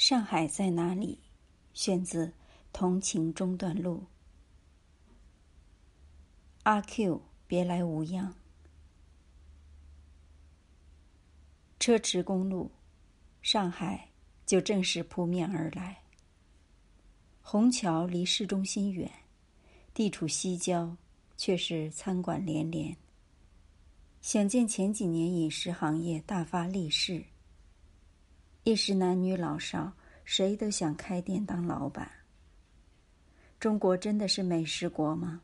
上海在哪里？选自《同情中段路》。阿 Q，别来无恙。车迟公路，上海就正式扑面而来。虹桥离市中心远，地处西郊，却是餐馆连连。想见前几年饮食行业大发利市。一时男女老少，谁都想开店当老板。中国真的是美食国吗？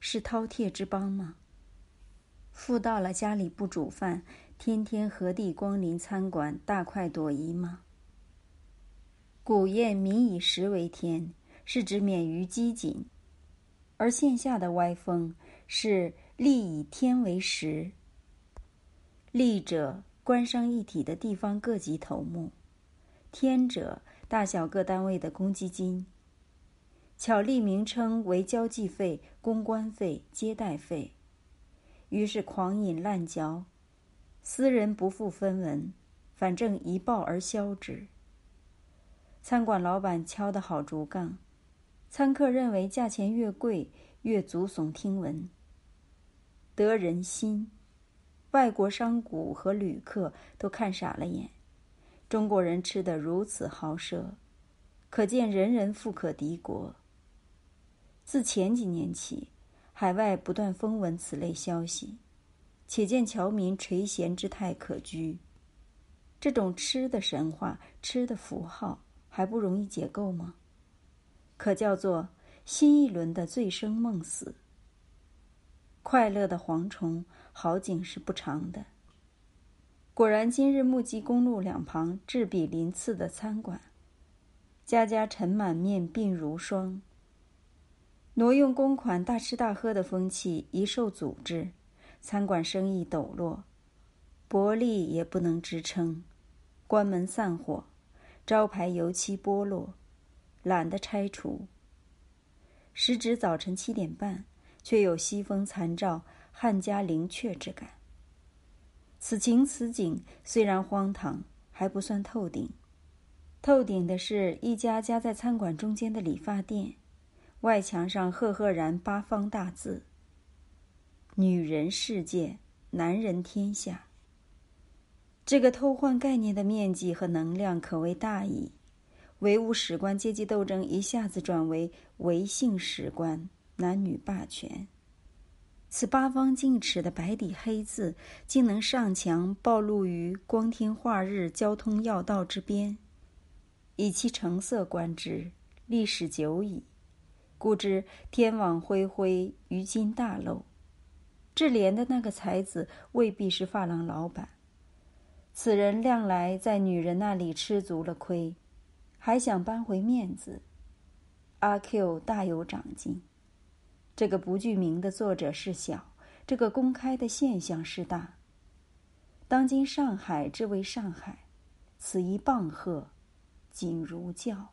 是饕餮之邦吗？富到了家里不煮饭，天天何地光临餐馆大快朵颐吗？古谚“民以食为天”，是指免于饥馑；而线下的歪风是“利以天为食”。利者。官商一体的地方各级头目，天者大小各单位的公积金，巧立名称为交际费、公关费、接待费，于是狂饮滥嚼，私人不负分文，反正一报而销之。餐馆老板敲得好竹杠，餐客认为价钱越贵越足耸听闻，得人心。外国商贾和旅客都看傻了眼，中国人吃得如此豪奢，可见人人富可敌国。自前几年起，海外不断风闻此类消息，且见侨民垂涎之态可掬。这种吃的神话、吃的符号，还不容易解构吗？可叫做新一轮的醉生梦死。快乐的蝗虫，好景是不长的。果然，今日目击公路两旁栉比鳞次的餐馆，家家尘满面，鬓如霜。挪用公款、大吃大喝的风气一受阻滞，餐馆生意抖落，薄利也不能支撑，关门散伙，招牌油漆剥落，懒得拆除。时值早晨七点半。却有西风残照、汉家陵阙之感。此情此景虽然荒唐，还不算透顶。透顶的是一家夹在餐馆中间的理发店，外墙上赫赫然八方大字：“女人世界，男人天下。”这个偷换概念的面积和能量可谓大矣。唯物史观阶级斗争一下子转为唯性史观。男女霸权，此八方径尺的白底黑字，竟能上墙暴露于光天化日交通要道之边。以其成色观之，历史久矣，故知天网恢恢，于今大漏。智联的那个才子未必是发廊老板，此人向来在女人那里吃足了亏，还想扳回面子。阿 Q 大有长进。这个不具名的作者是小，这个公开的现象是大。当今上海之为上海，此一棒喝，仅如教。